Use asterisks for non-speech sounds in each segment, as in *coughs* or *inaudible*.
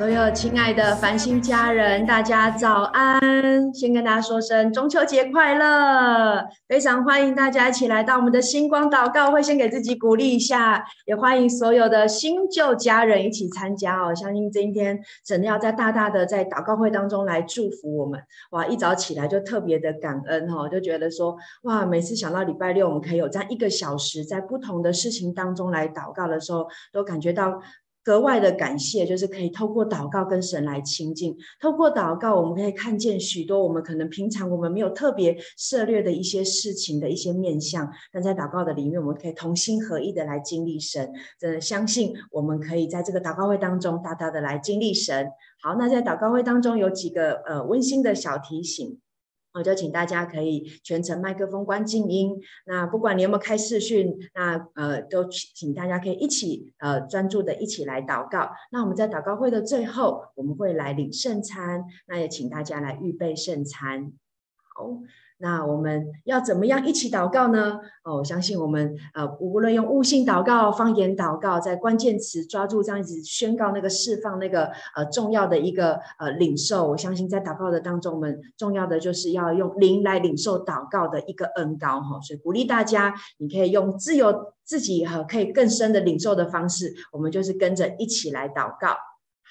所有亲爱的繁星家人，大家早安！先跟大家说声中秋节快乐，非常欢迎大家一起来到我们的星光祷告会，先给自己鼓励一下，也欢迎所有的新旧家人一起参加哦。相信今天神要在大大的在祷告会当中来祝福我们。哇，一早起来就特别的感恩哦，就觉得说哇，每次想到礼拜六我们可以有这样一个小时，在不同的事情当中来祷告的时候，都感觉到。格外的感谢，就是可以透过祷告跟神来亲近。透过祷告，我们可以看见许多我们可能平常我们没有特别涉猎的一些事情的一些面向。但在祷告的里面，我们可以同心合意的来经历神。真的相信我们可以在这个祷告会当中大大的来经历神。好，那在祷告会当中有几个呃温馨的小提醒。我就请大家可以全程麦克风关静音。那不管你有没有开视讯，那呃都请大家可以一起呃专注的一起来祷告。那我们在祷告会的最后，我们会来领圣餐。那也请大家来预备圣餐。好。那我们要怎么样一起祷告呢？哦，我相信我们呃，无论用悟性祷告、方言祷告，在关键词抓住这样子宣告那个释放那个呃重要的一个呃领受。我相信在祷告的当中，我们重要的就是要用灵来领受祷告的一个恩膏哈。所以鼓励大家，你可以用自由自己哈可以更深的领受的方式，我们就是跟着一起来祷告。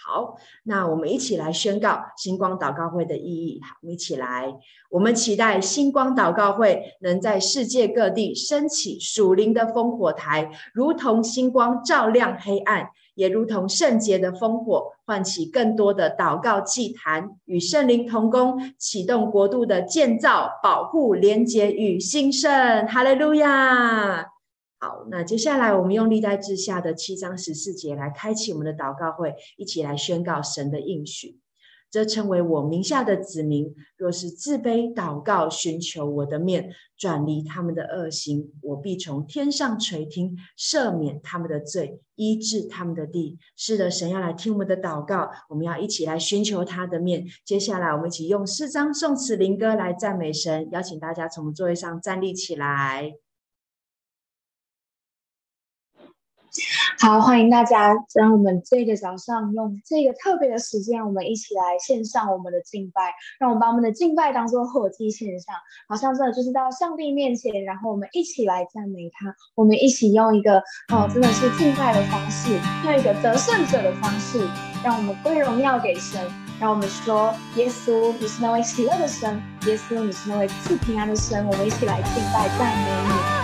好，那我们一起来宣告星光祷告会的意义。好，我们一起来，我们期待星光祷告会能在世界各地升起属灵的烽火台，如同星光照亮黑暗，也如同圣洁的烽火，唤起更多的祷告祭坛，与圣灵同工，启动国度的建造、保护、连结与兴盛。哈利路亚。好，那接下来我们用历代志下的七章十四节来开启我们的祷告会，一起来宣告神的应许。这称为我名下的子民，若是自卑祷告，寻求我的面，转离他们的恶行，我必从天上垂听，赦免他们的罪，医治他们的地。是的，神要来听我们的祷告，我们要一起来寻求他的面。接下来，我们一起用四章、颂词、灵歌来赞美神。邀请大家从座位上站立起来。好，欢迎大家，让我们这个早上用这个特别的时间，我们一起来献上我们的敬拜，让我们把我们的敬拜当作火祭献上，好像真的就是到上帝面前，然后我们一起来赞美他，我们一起用一个哦，真的是敬拜的方式，用一个得胜者的方式，让我们归荣耀给神，让我们说，耶稣你是那位喜乐的神，耶稣你是那位赐平安的神，我们一起来敬拜赞美你。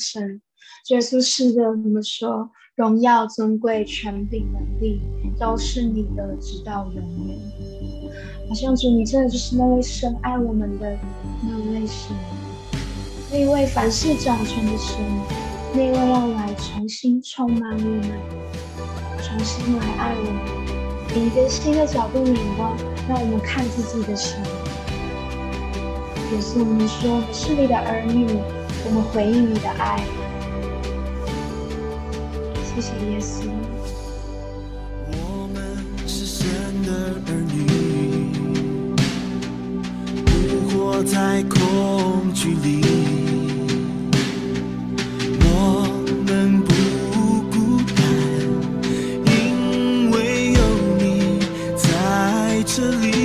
神。耶稣是的，我们说荣耀、尊贵、权柄、能力都是你的，直到永远。好像主，你真的就是那位深爱我们的那位神，那一位凡事掌权的神，那一位要来重新充满我们，重新来爱我们，以一个新的角度眼光，让我们看自己的神。耶稣，我们说我是你的儿女，我们回应你的爱。谢谢耶稣。我们是神的儿女，不活在恐惧里。我们不孤单，因为有你在这里。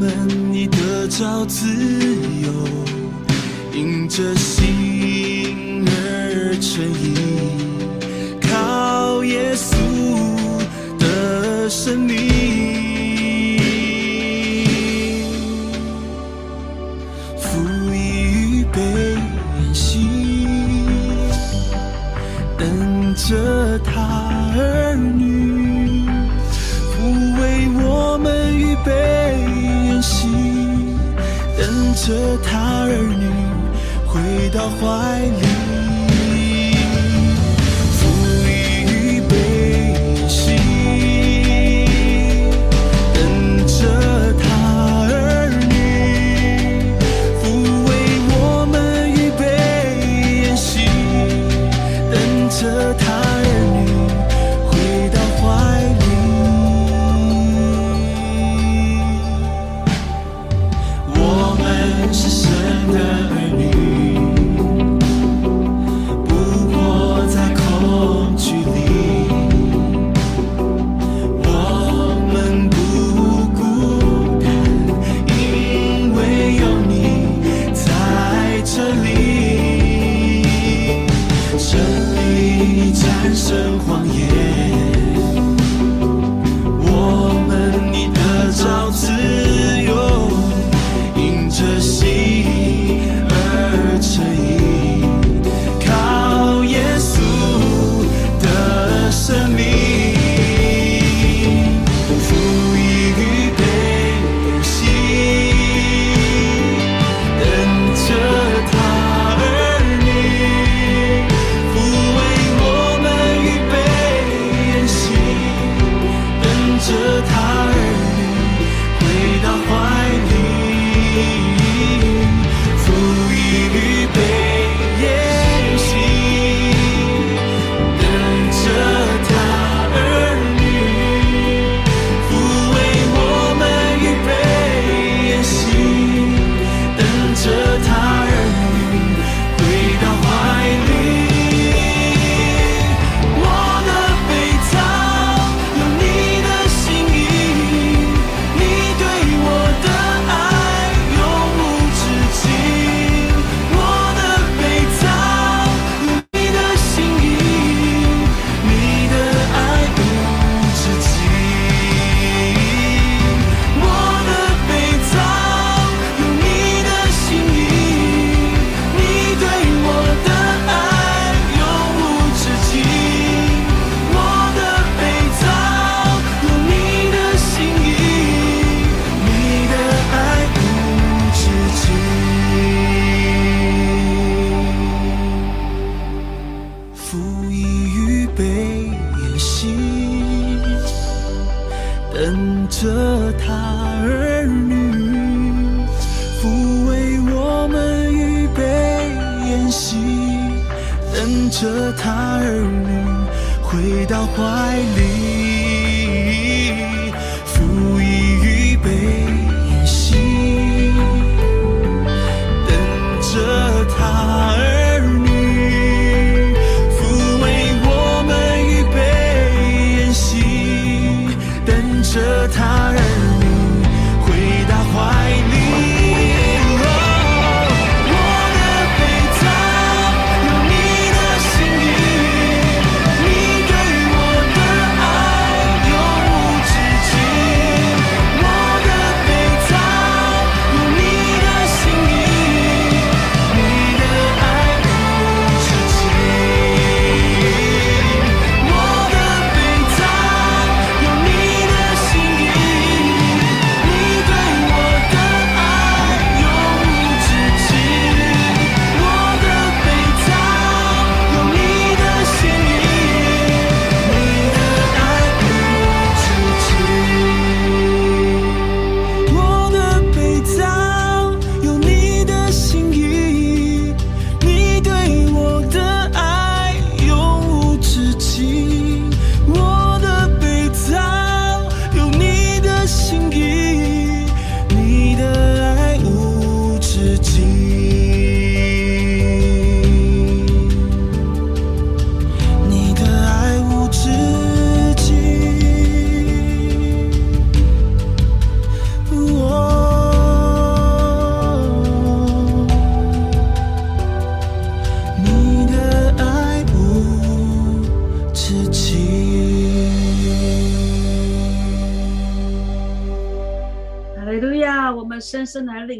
们已得着自由，因着心而成义，靠耶稣的生命，着他儿女回到怀里。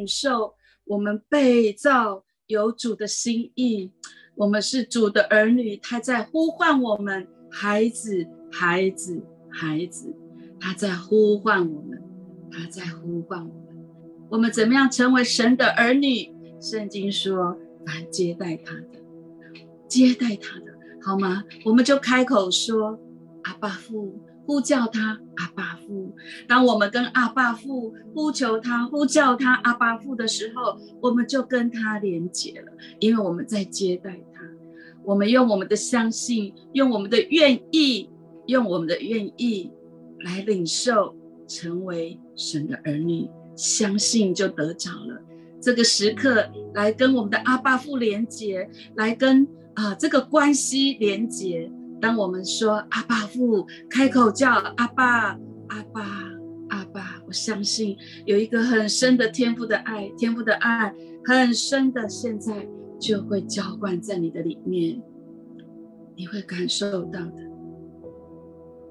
领受，我们被造有主的心意，我们是主的儿女，他在呼唤我们，孩子，孩子，孩子，他在呼唤我们，他在呼唤我们。我们怎么样成为神的儿女？圣经说，凡接待他的，接待他的，好吗？我们就开口说，阿爸父。呼叫他阿爸父，当我们跟阿爸父呼求他、呼叫他阿爸父的时候，我们就跟他连结了，因为我们在接待他。我们用我们的相信，用我们的愿意，用我们的愿意来领受，成为神的儿女，相信就得着了。这个时刻来跟我们的阿爸父连接，来跟啊这个关系连接。当我们说阿爸父，开口叫阿爸阿爸阿爸，我相信有一个很深的天赋的爱，天赋的爱很深的，现在就会浇灌在你的里面，你会感受到的。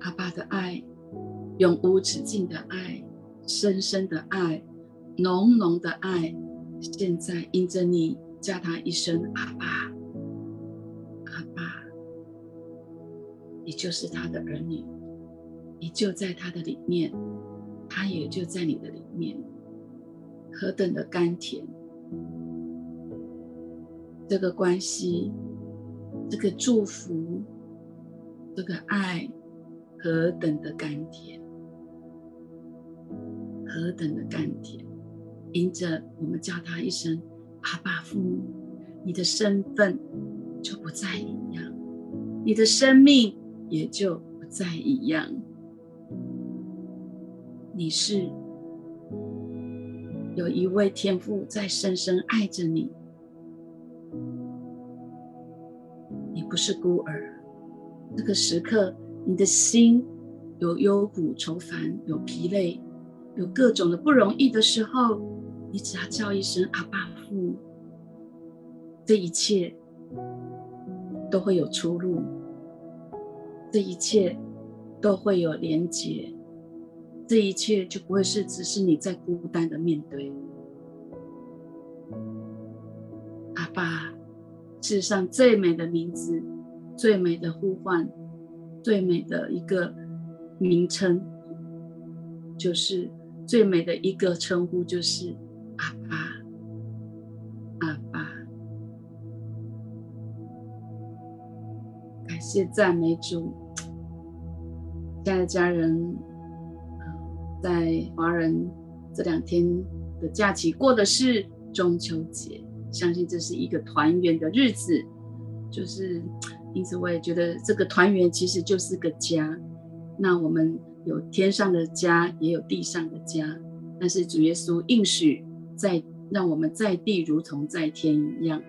阿爸的爱，永无止境的爱，深深的爱，浓浓的爱，现在因着你叫他一声阿爸。你就是他的儿女，你就在他的里面，他也就在你的里面，何等的甘甜！这个关系，这个祝福，这个爱，何等的甘甜！何等的甘甜！因着我们叫他一声阿爸父母，你的身份就不再一样，你的生命。也就不再一样。你是有一位天父在深深爱着你，你不是孤儿。这个时刻，你的心有忧苦愁烦，有疲累，有各种的不容易的时候，你只要叫一声阿爸父，这一切都会有出路。这一切都会有连结，这一切就不会是只是你在孤单的面对。阿爸，世上最美的名字，最美的呼唤，最美的一个名称，就是最美的一个称呼，就是阿爸。谢赞美主，亲爱的家人，在华人这两天的假期过的是中秋节，相信这是一个团圆的日子，就是因此我也觉得这个团圆其实就是个家。那我们有天上的家，也有地上的家，但是主耶稣应许在让我们在地如同在天一样。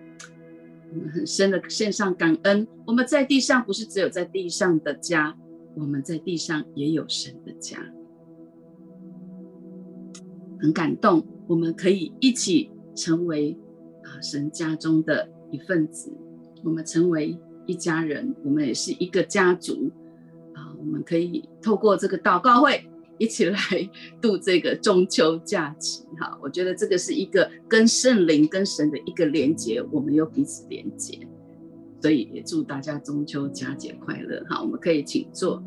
我们很深的献上感恩。我们在地上不是只有在地上的家，我们在地上也有神的家，很感动。我们可以一起成为啊神家中的一份子，我们成为一家人，我们也是一个家族啊。我们可以透过这个祷告会。一起来度这个中秋假期，哈！我觉得这个是一个跟圣灵、跟神的一个连接，我们又彼此连接，所以也祝大家中秋佳节快乐，哈！我们可以请坐，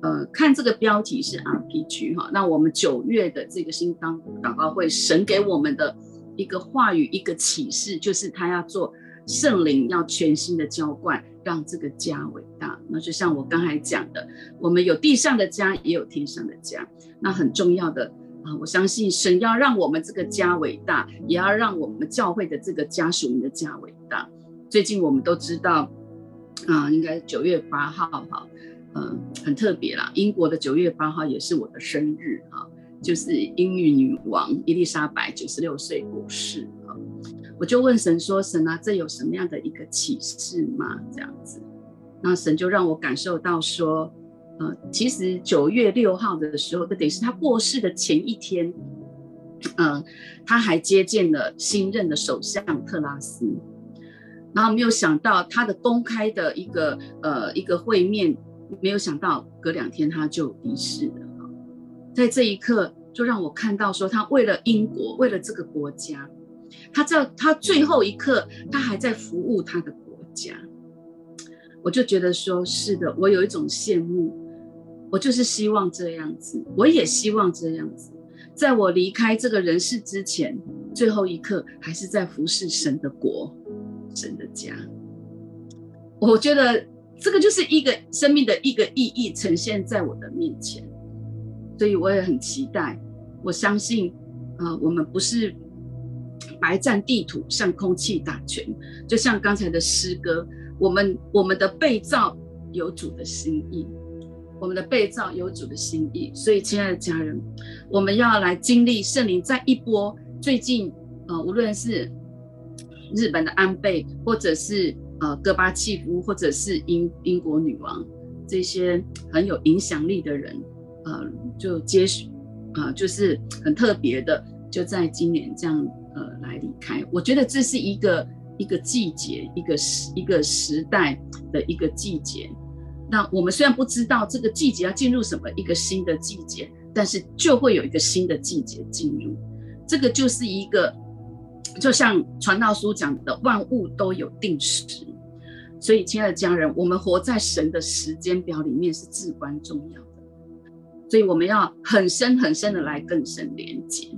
呃，看这个标题是 RPG，哈，那我们九月的这个新当祷告会，神给我们的一个话语、一个启示，就是他要做圣灵，要全新的浇灌。让这个家伟大，那就像我刚才讲的，我们有地上的家，也有天上的家。那很重要的啊，我相信神要让我们这个家伟大，也要让我们教会的这个家属们的家伟大。最近我们都知道啊，应该九月八号哈，嗯，很特别啦。英国的九月八号也是我的生日哈，就是英语女王伊丽莎白九十六岁过世。我就问神说：“神啊，这有什么样的一个启示吗？这样子，那神就让我感受到说，呃，其实九月六号的时候，这等于是他过世的前一天，嗯、他还接见了新任的首相特拉斯，然后没有想到他的公开的一个呃一个会面，没有想到隔两天他就离世了。在这一刻，就让我看到说，他为了英国，为了这个国家，他在他最后一刻，他还在服务他的国家。我就觉得说，是的，我有一种羡慕，我就是希望这样子，我也希望这样子，在我离开这个人世之前，最后一刻还是在服侍神的国，神的家。我觉得这个就是一个生命的一个意义呈现在我的面前，所以我也很期待。我相信，啊、我们不是白占地土，向空气打拳。就像刚才的诗歌，我们我们的被造有主的心意，我们的被造有主的心意。所以，亲爱的家人，我们要来经历圣灵在一波。最近，呃，无论是日本的安倍，或者是呃戈巴契夫，或者是英英国女王，这些很有影响力的人，呃，就接续，啊、呃，就是很特别的，就在今年这样呃来离开。我觉得这是一个一个季节，一个时一个时代的一个季节。那我们虽然不知道这个季节要进入什么一个新的季节，但是就会有一个新的季节进入。这个就是一个。就像传道书讲的，万物都有定时，所以亲爱的家人，我们活在神的时间表里面是至关重要的，所以我们要很深很深的来更深连接。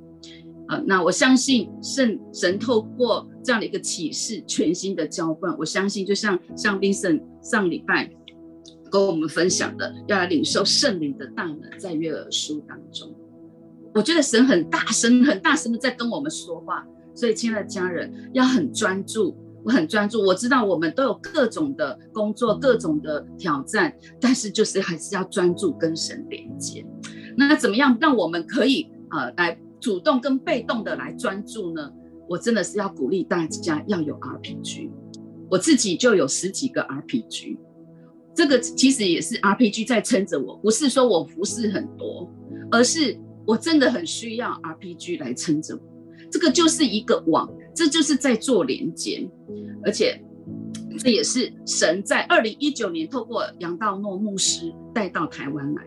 呃，那我相信圣神透过这样的一个启示，全新的浇灌，我相信就像像冰圣上礼拜跟我们分享的，要来领受圣灵的大能，在约珥书当中，我觉得神很大声很大声的在跟我们说话。所以，亲爱的家人，要很专注。我很专注，我知道我们都有各种的工作、各种的挑战，但是就是还是要专注跟神连接。那怎么样让我们可以呃来主动跟被动的来专注呢？我真的是要鼓励大家要有 RPG。我自己就有十几个 RPG，这个其实也是 RPG 在撑着我，不是说我服侍很多，而是我真的很需要 RPG 来撑着我。这个就是一个网，这就是在做连接，而且这也是神在二零一九年透过杨道诺牧师带到台湾来。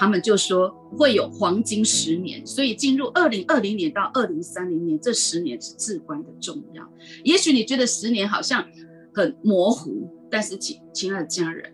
他们就说会有黄金十年，所以进入二零二零年到二零三零年这十年是至关的重要。也许你觉得十年好像很模糊，但是亲亲爱的家人，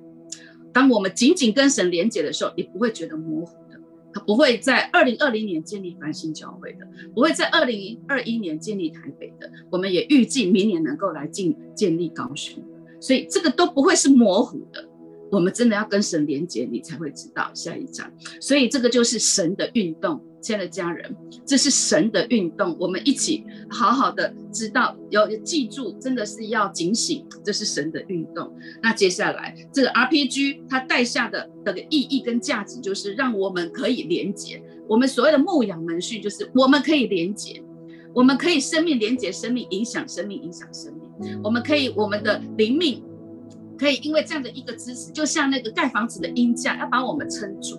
当我们紧紧跟神连接的时候，你不会觉得模糊的。不会在二零二零年建立繁星教会的，不会在二零二一年建立台北的，我们也预计明年能够来进建立高雄，所以这个都不会是模糊的。我们真的要跟神连接，你才会知道下一章。所以这个就是神的运动。亲爱的家人，这是神的运动，我们一起好好的知道，要记住，真的是要警醒，这是神的运动。那接下来这个 RPG 它带下的这个意义跟价值，就是让我们可以连接。我们所谓的牧养门训，就是我们可以连接，我们可以生命连接生命，影响生命，影响生命。我们可以我们的灵命可以因为这样的一个支持，就像那个盖房子的鹰架，要把我们撑住。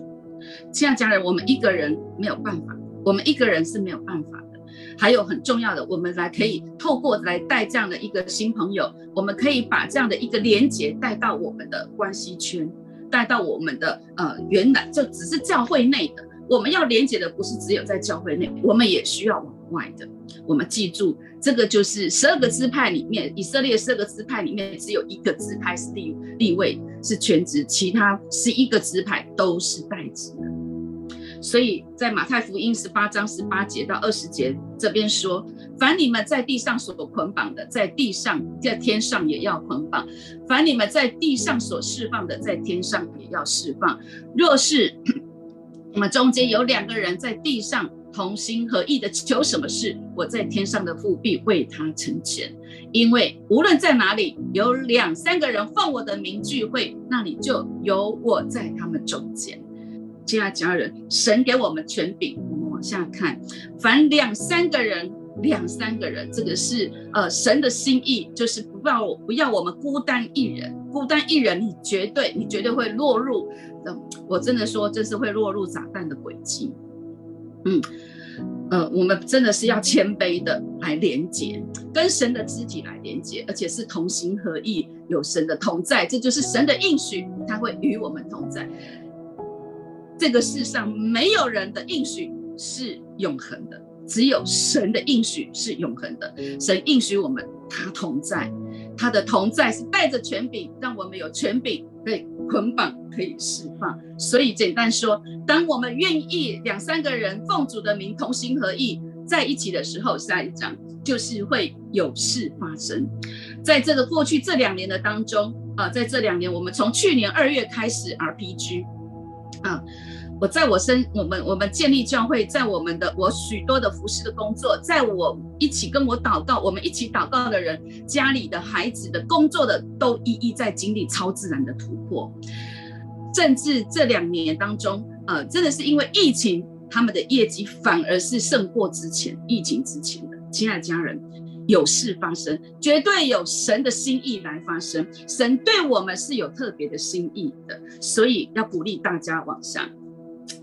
亲爱家人，我们一个人没有办法，我们一个人是没有办法的。还有很重要的，我们来可以透过来带这样的一个新朋友，我们可以把这样的一个连接带到我们的关系圈，带到我们的呃原来就只是教会内的。我们要连接的不是只有在教会内，我们也需要往外的。我们记住，这个就是十二个支派里面，以色列十二个支派里面只有一个支派是立立位，是全职，其他十一个支派都是代职的。所以在马太福音十八章十八节到二十节这边说：凡你们在地上所捆绑的，在地上在天上也要捆绑；凡你们在地上所释放的，在天上也要释放。若是 *coughs* 我们中间有两个人在地上同心合意的求什么事，我在天上的父必为他成全。因为无论在哪里有两三个人奉我的名聚会，那里就有我在他们中间。亲爱的家人，神给我们权柄，我们往下看，凡两三个人，两三个人，这个是呃神的心意，就是不要不要我们孤单一人，孤单一人，你绝对你绝对会落入。我真的说，这是会落入撒旦的轨迹。嗯，呃，我们真的是要谦卑的来连接，跟神的肢体来连接，而且是同心合意，有神的同在，这就是神的应许，他会与我们同在。这个世上没有人的应许是永恒的，只有神的应许是永恒的。神应许我们，他同在，他的同在是带着权柄，让我们有权柄捆绑，可以释放。所以简单说，当我们愿意两三个人奉主的名同心合意在一起的时候，下一章就是会有事发生。在这个过去这两年的当中，啊、在这两年，我们从去年二月开始 RPG，啊。我在我身，我们我们建立教会，在我们的我许多的服侍的工作，在我一起跟我祷告，我们一起祷告的人，家里的孩子的工作的，都一一在经历超自然的突破。甚至这两年当中，呃，真的是因为疫情，他们的业绩反而是胜过之前疫情之前的。亲爱的家人，有事发生，绝对有神的心意来发生。神对我们是有特别的心意的，所以要鼓励大家往下。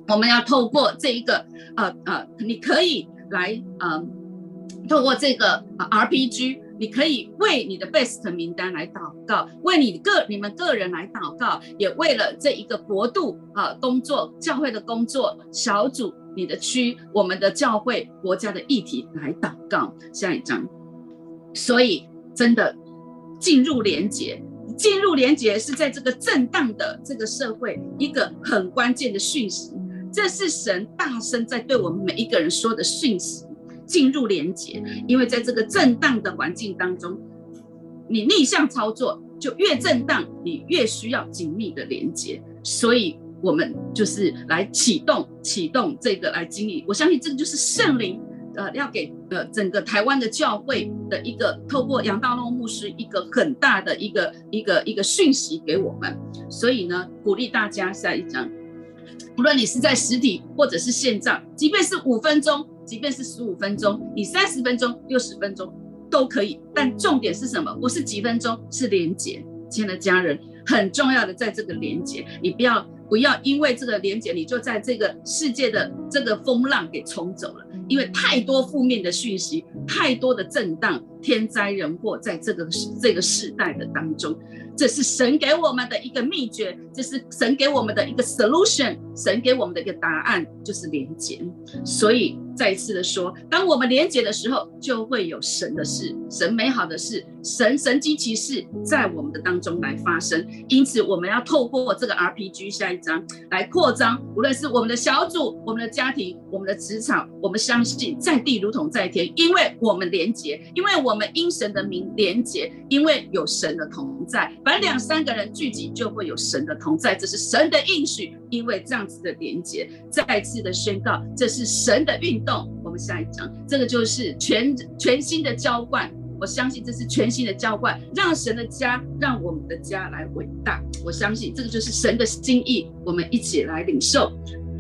我们要透过这一个，呃呃，你可以来，呃，透过这个 RPG，你可以为你的 best 名单来祷告，为你个你们个人来祷告，也为了这一个国度啊、呃、工作教会的工作小组、你的区、我们的教会国家的议题来祷告。下一章，所以真的进入连结。进入连结是在这个震荡的这个社会一个很关键的讯息，这是神大声在对我们每一个人说的讯息。进入连结，因为在这个震荡的环境当中，你逆向操作就越震荡，你越需要紧密的连结。所以，我们就是来启动启动这个来经历。我相信这个就是圣灵。呃，要给呃整个台湾的教会的一个透过杨大诺牧师一个很大的一个一个一个讯息给我们，所以呢，鼓励大家下一章，无论你是在实体或者是线上，即便是五分钟，即便是十五分钟，你三十分钟、六十分钟都可以，但重点是什么？不是几分钟，是连接，亲爱的家人，很重要的在这个连接，你不要不要因为这个连结，你就在这个世界的这个风浪给冲走了。因为太多负面的讯息，太多的震荡，天灾人祸，在这个这个时代的当中，这是神给我们的一个秘诀，这是神给我们的一个 solution，神给我们的一个答案，就是连接。所以。再一次的说，当我们连结的时候，就会有神的事，神美好的事，神神机奇事在我们的当中来发生。因此，我们要透过这个 RPG 下一章来扩张，无论是我们的小组、我们的家庭、我们的职场，我们相信在地如同在天，因为我们连结，因为我们因神的名连结，因为有神的同在。凡两三个人聚集，就会有神的同在，这是神的应许。因为这样子的连结，再次的宣告，这是神的运动。我们下一章，这个就是全全新的浇灌。我相信这是全新的浇灌，让神的家，让我们的家来伟大。我相信这个就是神的心意，我们一起来领受。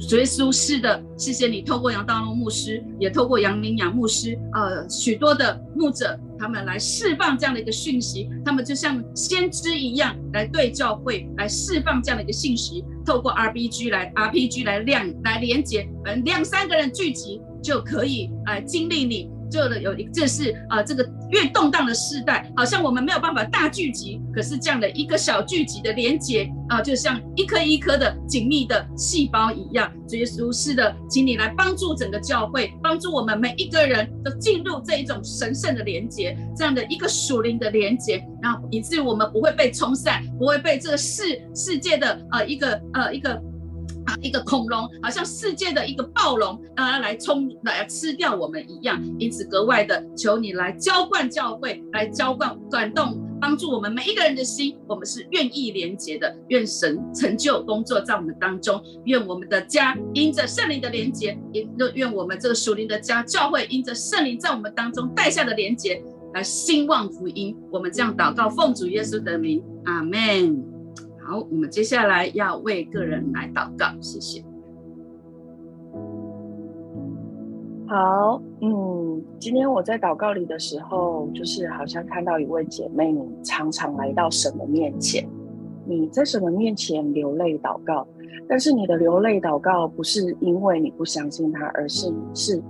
主耶稣是的，谢谢你透过杨道龙牧师，也透过杨明雅牧师，呃，许多的牧者，他们来释放这样的一个讯息，他们就像先知一样，来对教会来释放这样的一个信息，透过 RPG 来 RPG 来量来连接，嗯，两三个人聚集就可以呃经历你。这的有一，这是啊，这个越动荡的时代，好像我们没有办法大聚集，可是这样的一个小聚集的连接啊，就像一颗一颗的紧密的细胞一样。主耶稣是的，请你来帮助整个教会，帮助我们每一个人都进入这一种神圣的连接，这样的一个属灵的连接，然后以至于我们不会被冲散，不会被这个世世界的呃一个呃一个。啊，一个恐龙，好像世界的一个暴龙，让它来冲来吃掉我们一样。因此，格外的求你来浇灌教会，来浇灌感动，帮助我们每一个人的心。我们是愿意连结的，愿神成就工作在我们当中。愿我们的家因着圣灵的连结，也愿我们这个属灵的家教会因着圣灵在我们当中带下的连结，来兴旺福音。我们这样祷告，奉主耶稣的名，阿门。好，我们接下来要为个人来祷告，谢谢。好，嗯，今天我在祷告里的时候，就是好像看到一位姐妹，你常常来到神的面前，你在神的面前流泪祷告，但是你的流泪祷告不是因为你不相信他，而是你是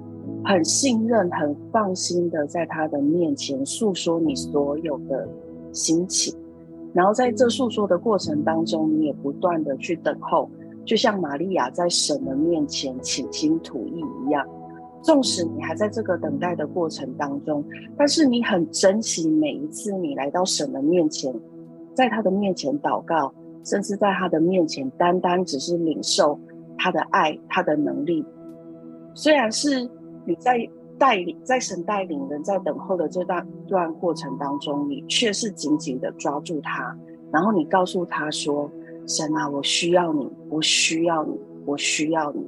很信任、很放心的在他的面前诉说你所有的心情。然后在这诉说的过程当中，你也不断的去等候，就像玛利亚在神的面前倾心吐意一样。纵使你还在这个等待的过程当中，但是你很珍惜每一次你来到神的面前，在他的面前祷告，甚至在他的面前单单只是领受他的爱、他的能力。虽然是你在带领、在神带领人在等候的这段段过程当中，你却是紧紧的抓住他，然后你告诉他说：“神啊，我需要你，我需要你，我需要你。”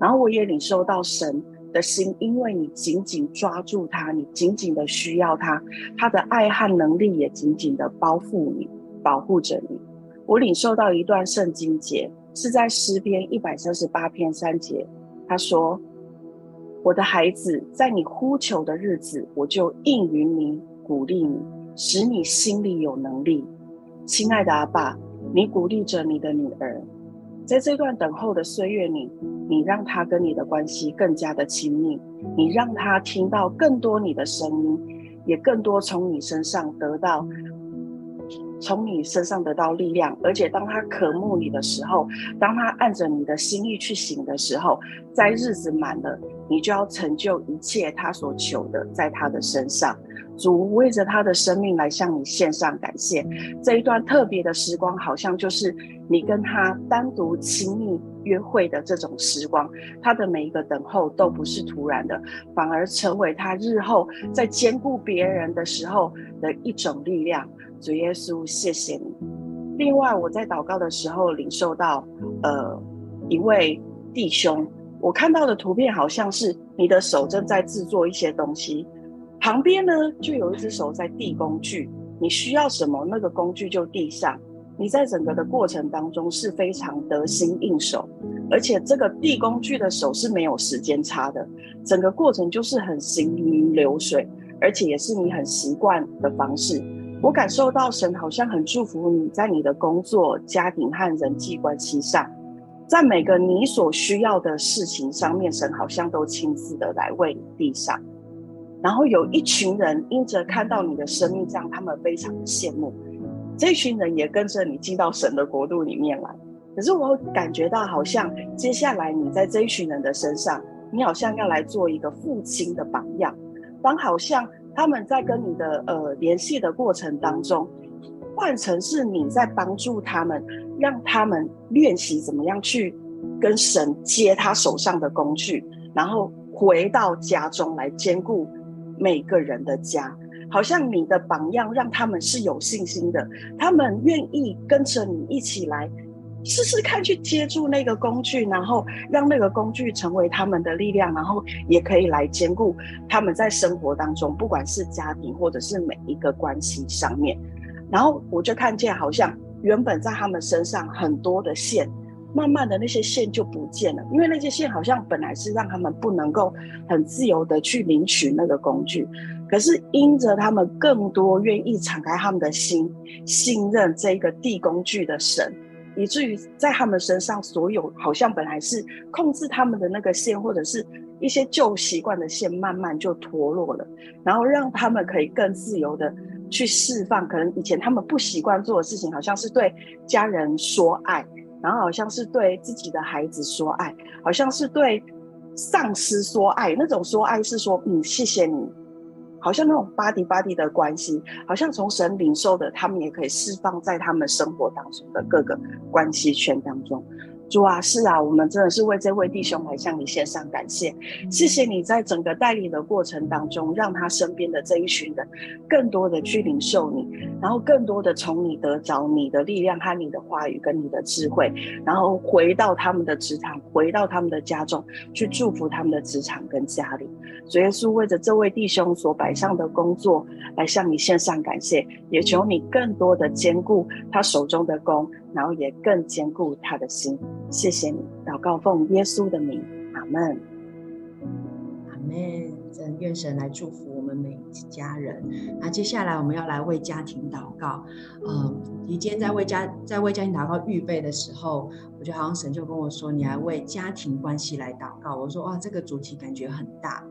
然后我也领受到神。的心，因为你紧紧抓住他，你紧紧的需要他，他的爱和能力也紧紧的包覆你，保护着你。我领受到一段圣经节，是在诗篇一百三十八篇三节，他说：“我的孩子，在你呼求的日子，我就应允你，鼓励你，使你心里有能力。”亲爱的阿爸，你鼓励着你的女儿。在这段等候的岁月里，你让她跟你的关系更加的亲密，你让她听到更多你的声音，也更多从你身上得到，从你身上得到力量。而且当他渴慕你的时候，当他按着你的心意去行的时候，在日子满了，你就要成就一切他所求的，在他的身上。主为着他的生命来向你献上感谢。这一段特别的时光，好像就是你跟他单独亲密约会的这种时光。他的每一个等候都不是突然的，反而成为他日后在兼顾别人的时候的一种力量。主耶稣，谢谢你。另外，我在祷告的时候领受到，呃，一位弟兄，我看到的图片好像是你的手正在制作一些东西。旁边呢，就有一只手在递工具，你需要什么，那个工具就递上。你在整个的过程当中是非常得心应手，而且这个递工具的手是没有时间差的，整个过程就是很行云流水，而且也是你很习惯的方式。我感受到神好像很祝福你在你的工作、家庭和人际关系上，在每个你所需要的事情上面，神好像都亲自的来为你递上。然后有一群人因着看到你的生命这样，他们非常的羡慕。这群人也跟着你进到神的国度里面来。可是我感觉到，好像接下来你在这一群人的身上，你好像要来做一个父亲的榜样。当好像他们在跟你的呃联系的过程当中，换成是你在帮助他们，让他们练习怎么样去跟神接他手上的工具，然后回到家中来兼顾。每个人的家，好像你的榜样让他们是有信心的，他们愿意跟着你一起来试试看去接住那个工具，然后让那个工具成为他们的力量，然后也可以来兼顾他们在生活当中，不管是家庭或者是每一个关系上面。然后我就看见，好像原本在他们身上很多的线。慢慢的那些线就不见了，因为那些线好像本来是让他们不能够很自由的去领取那个工具，可是因着他们更多愿意敞开他们的心，信任这个递工具的神，以至于在他们身上所有好像本来是控制他们的那个线，或者是一些旧习惯的线，慢慢就脱落了，然后让他们可以更自由的去释放，可能以前他们不习惯做的事情，好像是对家人说爱。然后好像是对自己的孩子说爱，好像是对上司说爱。那种说爱是说，嗯，谢谢你。好像那种 body body 的关系，好像从神领受的，他们也可以释放在他们生活当中的各个关系圈当中。主啊，是啊，我们真的是为这位弟兄来向你献上感谢。谢谢你在整个带领的过程当中，让他身边的这一群人更多的去领受你，然后更多的从你得着你的力量和你的话语跟你的智慧，然后回到他们的职场，回到他们的家中去祝福他们的职场跟家里。主耶稣为着这位弟兄所摆上的工作来向你献上感谢，也求你更多的兼顾他手中的工。然后也更坚固他的心，谢谢你，祷告奉耶稣的名，阿门，阿门。真愿神来祝福我们每一家人。那接下来我们要来为家庭祷告。嗯，你今天在为家在为家庭祷告预备的时候，我觉得好像神就跟我说，你来为家庭关系来祷告。我说哇，这个主题感觉很大，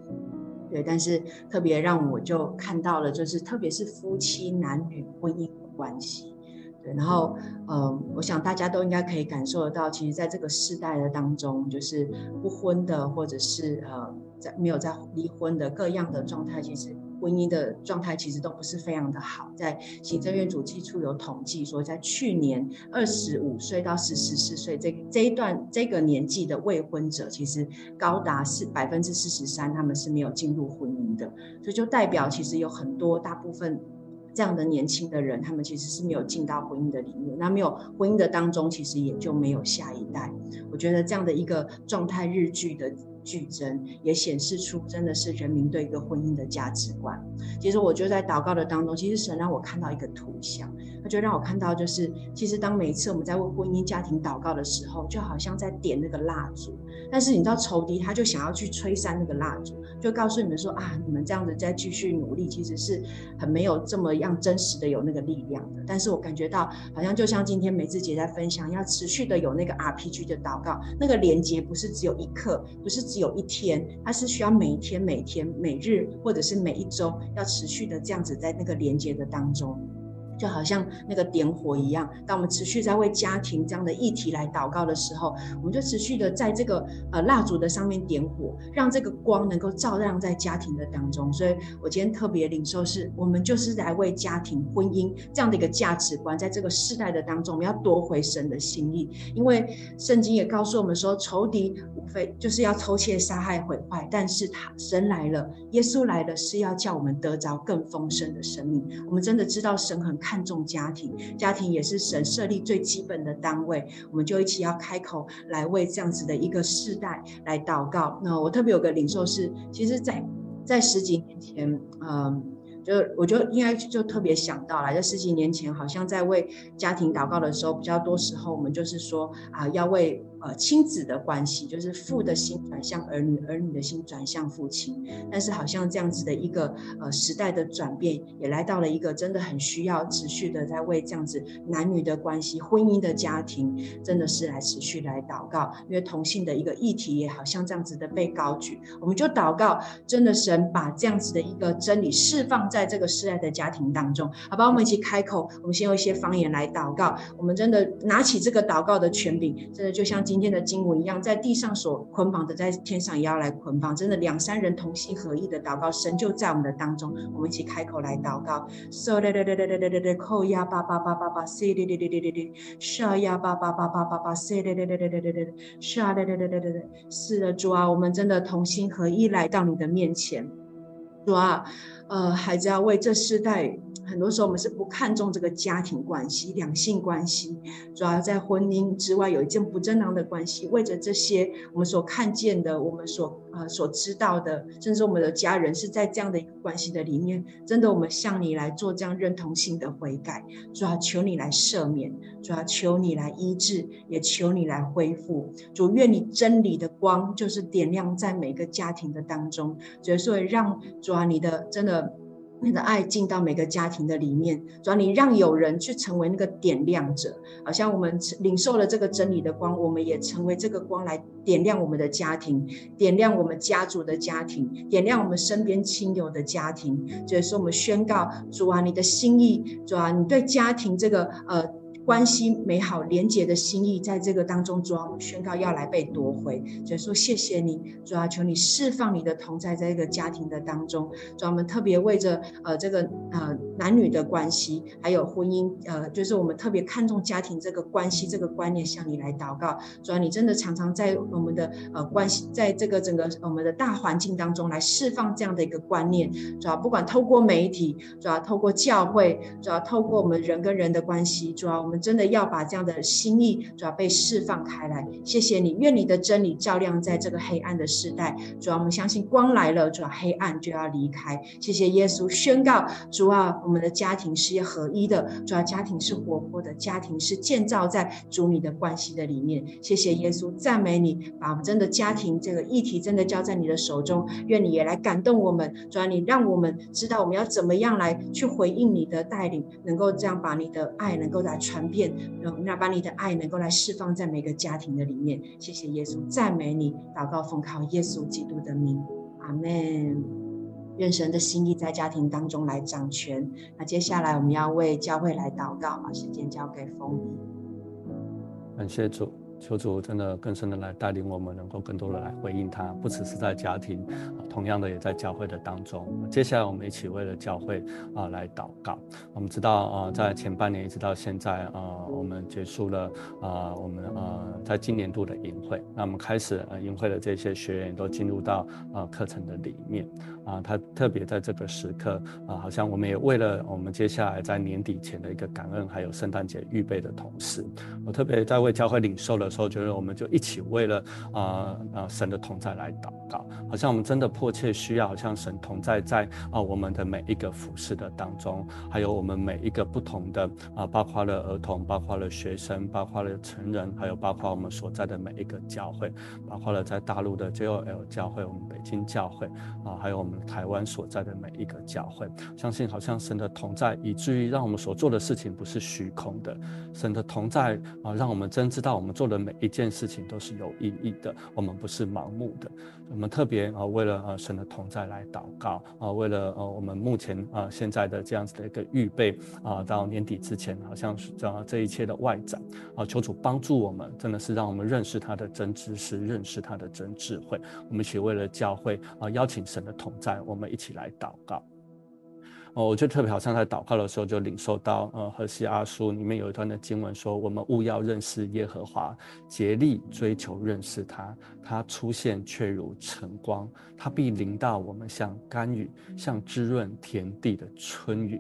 对，但是特别让我就看到了，就是特别是夫妻男女婚姻关系。对，然后，嗯，我想大家都应该可以感受得到，其实在这个世代的当中，就是不婚的，或者是呃，在没有在离婚的各样的状态，其实婚姻的状态其实都不是非常的好。在行政院主计处有统计说，在去年二十五岁到四十四岁这这一段这个年纪的未婚者，其实高达是百分之四十三，他们是没有进入婚姻的，所以就代表其实有很多大部分。这样的年轻的人，他们其实是没有进到婚姻的里面，那没有婚姻的当中，其实也就没有下一代。我觉得这样的一个状态日剧的剧增，也显示出真的是人民对一个婚姻的价值观。其实我觉得在祷告的当中，其实神让我看到一个图像，他就让我看到，就是其实当每一次我们在为婚姻家庭祷告的时候，就好像在点那个蜡烛，但是你知道仇敌他就想要去吹散那个蜡烛。就告诉你们说啊，你们这样子再继续努力，其实是很没有这么样真实的有那个力量的。但是我感觉到，好像就像今天梅子姐在分享，要持续的有那个 RPG 的祷告，那个连接不是只有一刻，不是只有一天，它是需要每一天、每天、每日，或者是每一周，要持续的这样子在那个连接的当中。就好像那个点火一样，当我们持续在为家庭这样的议题来祷告的时候，我们就持续的在这个呃蜡烛的上面点火，让这个光能够照亮在家庭的当中。所以我今天特别领受是，我们就是来为家庭、婚姻这样的一个价值观，在这个世代的当中，我们要夺回神的心意。因为圣经也告诉我们说，仇敌无非就是要偷窃、杀害、毁坏，但是他神来了，耶稣来了，是要叫我们得着更丰盛的生命。我们真的知道神很看。看重家庭，家庭也是神设立最基本的单位，我们就一起要开口来为这样子的一个世代来祷告。那我特别有个领受是，其实在，在十几年前，嗯，就我就应该就特别想到了，在十几年前，好像在为家庭祷告的时候，比较多时候我们就是说啊，要为。呃，亲子的关系就是父的心转向儿女，儿女的心转向父亲。但是好像这样子的一个呃时代的转变，也来到了一个真的很需要持续的在为这样子男女的关系、婚姻的家庭，真的是来持续来祷告。因为同性的一个议题也好像这样子的被高举，我们就祷告，真的神把这样子的一个真理释放在这个世代的家庭当中。好吧，我们一起开口，我们先用一些方言来祷告。我们真的拿起这个祷告的权柄，真的就像。今天的经文一样在地上所捆绑的在天上也要来捆绑。真的两三人同心合意的祷告神就在我们的当中。我们一起开口来祷告。Sole day day day day day day day day day day 扣呀叭叭叭叭叭叭 say 滴滴滴滴滴滴是啊呀叭叭叭叭叭叭叭 say 滴滴滴滴滴滴是啊对对对是的主啊我们真的同心合意来到你的面前。主啊呃孩子要为这世代很多时候我们是不看重这个家庭关系、两性关系，主要在婚姻之外有一件不正当的关系。为着这些我们所看见的、我们所呃所知道的，甚至我们的家人是在这样的一个关系的里面，真的我们向你来做这样认同性的悔改，主要求你来赦免，主要求你来医治，也求你来恢复。主愿你真理的光就是点亮在每个家庭的当中，所以让主要你的真的。你的爱进到每个家庭的里面，主要你让有人去成为那个点亮者，好像我们领受了这个真理的光，我们也成为这个光来点亮我们的家庭，点亮我们家族的家庭，点亮我们身边亲友的家庭。所以说，我们宣告主啊，你的心意，主啊，你对家庭这个呃。关系美好廉洁的心意，在这个当中，主啊，宣告要来被夺回。所以说，谢谢你，主啊，求你释放你的同在，在这个家庭的当中。主啊，我们特别为着呃这个呃男女的关系，还有婚姻，呃，就是我们特别看重家庭这个关系这个观念，向你来祷告。主啊，你真的常常在我们的呃关系，在这个整个我们的大环境当中来释放这样的一个观念。主啊，不管透过媒体，主啊，透过教会，主啊，透过我们人跟人的关系，主啊。我们真的要把这样的心意，主要被释放开来。谢谢你，愿你的真理照亮在这个黑暗的时代。主要我们相信光来了，主要黑暗就要离开。谢谢耶稣宣告，主啊，我们的家庭是合一的，主要家庭是活泼的，家庭是建造在主你的关系的里面。谢谢耶稣，赞美你，把我们真的家庭这个议题真的交在你的手中。愿你也来感动我们，主要你让我们知道我们要怎么样来去回应你的带领，能够这样把你的爱能够来传。传遍，那把你的爱能够来释放在每个家庭的里面。谢谢耶稣，赞美你，祷告奉靠耶稣基督的名，阿门。愿神的心意在家庭当中来掌权。那接下来我们要为教会来祷告，把时间交给风仪。感谢主。求主真的更深的来带领我们，能够更多的来回应他，不只是在家庭，同样的也在教会的当中。接下来我们一起为了教会啊来祷告。我们知道啊，在前半年一直到现在啊，我们结束了啊，我们啊在今年度的营会，那我们开始呃营会的这些学员都进入到啊课程的里面啊，他特别在这个时刻啊，好像我们也为了我们接下来在年底前的一个感恩，还有圣诞节预备的同时，我特别在为教会领受了时候，觉得我们就一起为了啊啊、神的同在来祷告，好像我们真的迫切需要，好像神同在在啊、我们的每一个服饰的当中，还有我们每一个不同的啊、包括了儿童，包括了学生，包括了成人，还有包括我们所在的每一个教会，包括了在大陆的 JOL 教会，我们北京教会啊、还有我们台湾所在的每一个教会，相信好像神的同在，以至于让我们所做的事情不是虚空的，神的同在啊、让我们真知道我们做的每一件事情都是有意义的，我们不是盲目的。我们特别啊，为了呃神的同在来祷告啊，为了呃我们目前啊现在的这样子的一个预备啊，到年底之前，好像是这这一切的外展啊，求主帮助我们，真的是让我们认识他的真知识，认识他的真智慧。我们一起为了教会啊，邀请神的同在，我们一起来祷告。哦，我就特别好像在祷告的时候就领受到，呃，何西阿书里面有一段的经文说，我们务要认识耶和华，竭力追求认识他，他出现却如晨光，他必临到我们像甘雨，像滋润田地的春雨。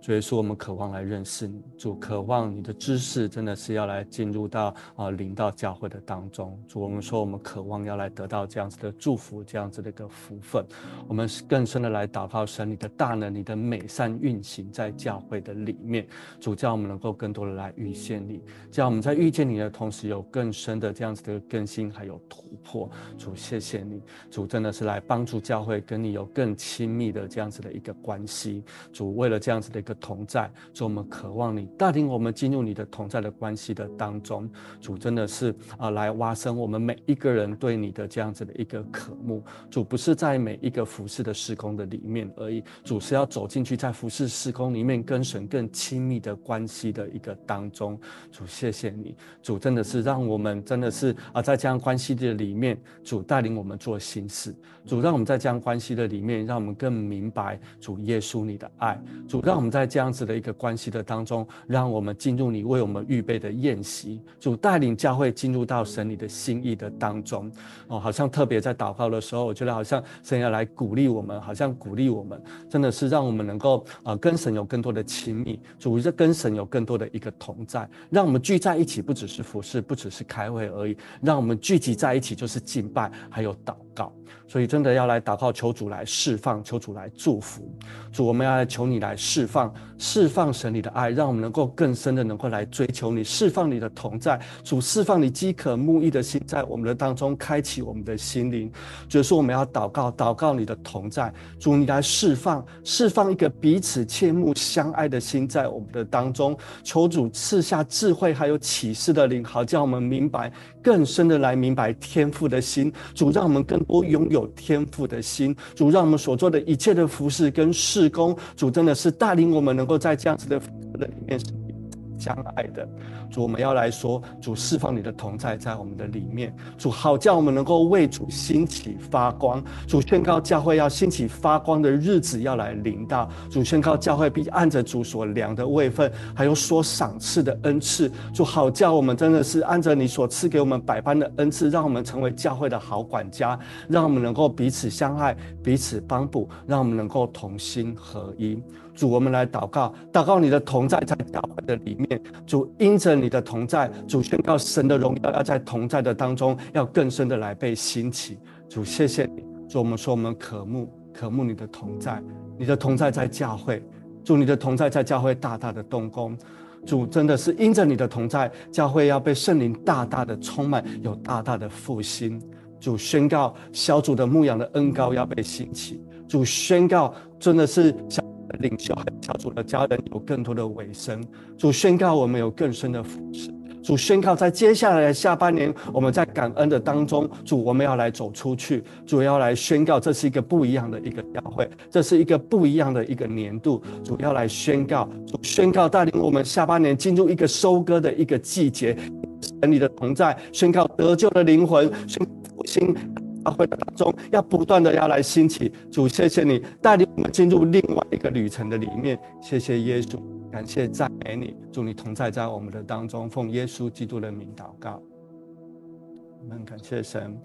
所以说，我们渴望来认识你，主，渴望你的知识真的是要来进入到啊，临到教会的当中。主，我们说，我们渴望要来得到这样子的祝福，这样子的一个福分。我们更深的来祷告神，你的大能，你的美善运行在教会的里面。主，叫我们能够更多的来遇见你，叫我们在遇见你的同时，有更深的这样子的更新，还有突破。主，谢谢你，主真的是来帮助教会跟你有更亲密的这样子的一个关系。主，为了这样子的的。同在，主，我们渴望你带领我们进入你的同在的关系的当中。主，真的是啊，来挖深我们每一个人对你的这样子的一个渴慕。主，不是在每一个服事的事工的里面而已，主是要走进去，在服事事工里面跟神更亲密的关系的一个当中。主，谢谢你，主，真的是让我们真的是啊，在这样关系的里面，主带领我们做新事。主，让我们在这样关系的里面，让我们更明白主耶稣你的爱。主，让我们在在这样子的一个关系的当中，让我们进入你为我们预备的宴席。主带领教会进入到神你的心意的当中。哦，好像特别在祷告的时候，我觉得好像神要来鼓励我们，好像鼓励我们，真的是让我们能够啊跟神有更多的亲密，主这跟神有更多的一个同在，让我们聚在一起，不只是服事，不只是开会而已，让我们聚集在一起就是敬拜，还有祷告。所以真的要来祷告，求主来释放，求主来祝福。主，我们要来求你来释放，释放神你的爱，让我们能够更深的能够来追求你，释放你的同在。主，释放你饥渴慕义的心在我们的当中，开启我们的心灵。就是说我们要祷告，祷告你的同在。主，你来释放，释放一个彼此切慕相爱的心在我们的当中。求主赐下智慧还有启示的灵，好叫我们明白。更深的来明白天赋的心，主让我们更多拥有天赋的心，主让我们所做的一切的服饰跟事工，主真的是带领我们能够在这样子的里面。相爱的。主，我们要来说，主释放你的同在在我们的里面，主好叫我们能够为主兴起发光，主宣告教会要兴起发光的日子要来临到，主宣告教会必按着主所量的位分，还有所赏赐的恩赐，主好叫我们真的是按着你所赐给我们百般的恩赐，让我们成为教会的好管家，让我们能够彼此相爱，彼此帮补，让我们能够同心合一。主，我们来祷告，祷告你的同在在教会的里面。主，因着你的同在，主宣告神的荣耀要在同在的当中，要更深的来被兴起。主，谢谢你。主，我们说我们渴慕，渴慕你的同在，你的同在在教会。主，你的同在在教会大大的动工。主，真的是因着你的同在，教会要被圣灵大大的充满，有大大的复兴。主，宣告小组的牧养的恩膏要被兴起。主，宣告真的是小。领袖和小组的家人有更多的尾声，主宣告我们有更深的扶持。主宣告在接下来的下半年，我们在感恩的当中，主我们要来走出去，主要来宣告这是一个不一样的一个教会，这是一个不一样的一个年度，主要来宣告，主宣告带领我们下半年进入一个收割的一个季节，神你的同在，宣告得救的灵魂，宣复兴教会当中，要不断的要来兴起，主谢谢你带领我们进入另外一个旅程的里面，谢谢耶稣。感谢赞美你，祝你同在在我们的当中，奉耶稣基督的名祷告。我们感谢神，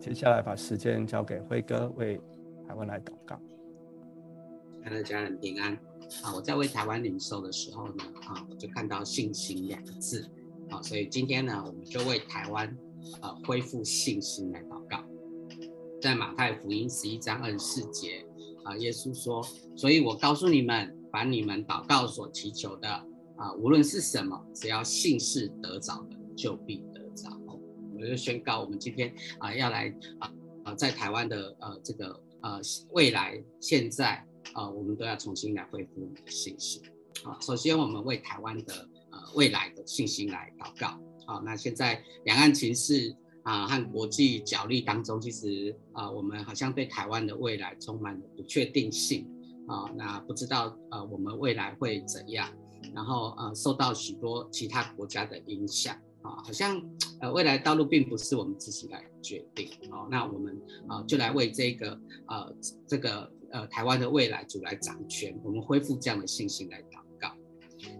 接下来把时间交给辉哥为台湾来祷告。亲爱的家人平安啊！我在为台湾领受的时候呢，啊，我就看到信心两个字啊，所以今天呢，我们就为台湾啊恢复信心来祷。在马太福音十一章二十四节啊，耶稣说：“所以我告诉你们。”把你们祷告所祈求的啊，无论是什么，只要信是得着的，就必得着。我就宣告，我们今天啊，要来啊啊，在台湾的呃这个呃未来现在啊，我们都要重新来恢复我们的信心。啊，首先我们为台湾的呃未来的信心来祷告。好，那现在两岸情势啊和国际角力当中，其实啊，我们好像对台湾的未来充满了不确定性。啊、那不知道呃，我们未来会怎样？然后呃，受到许多其他国家的影响啊、好像呃，未来道路并不是我们自己来决定哦。那我们啊、就来为这个呃，这个呃，台湾的未来主来掌权，我们恢复这样的信心来。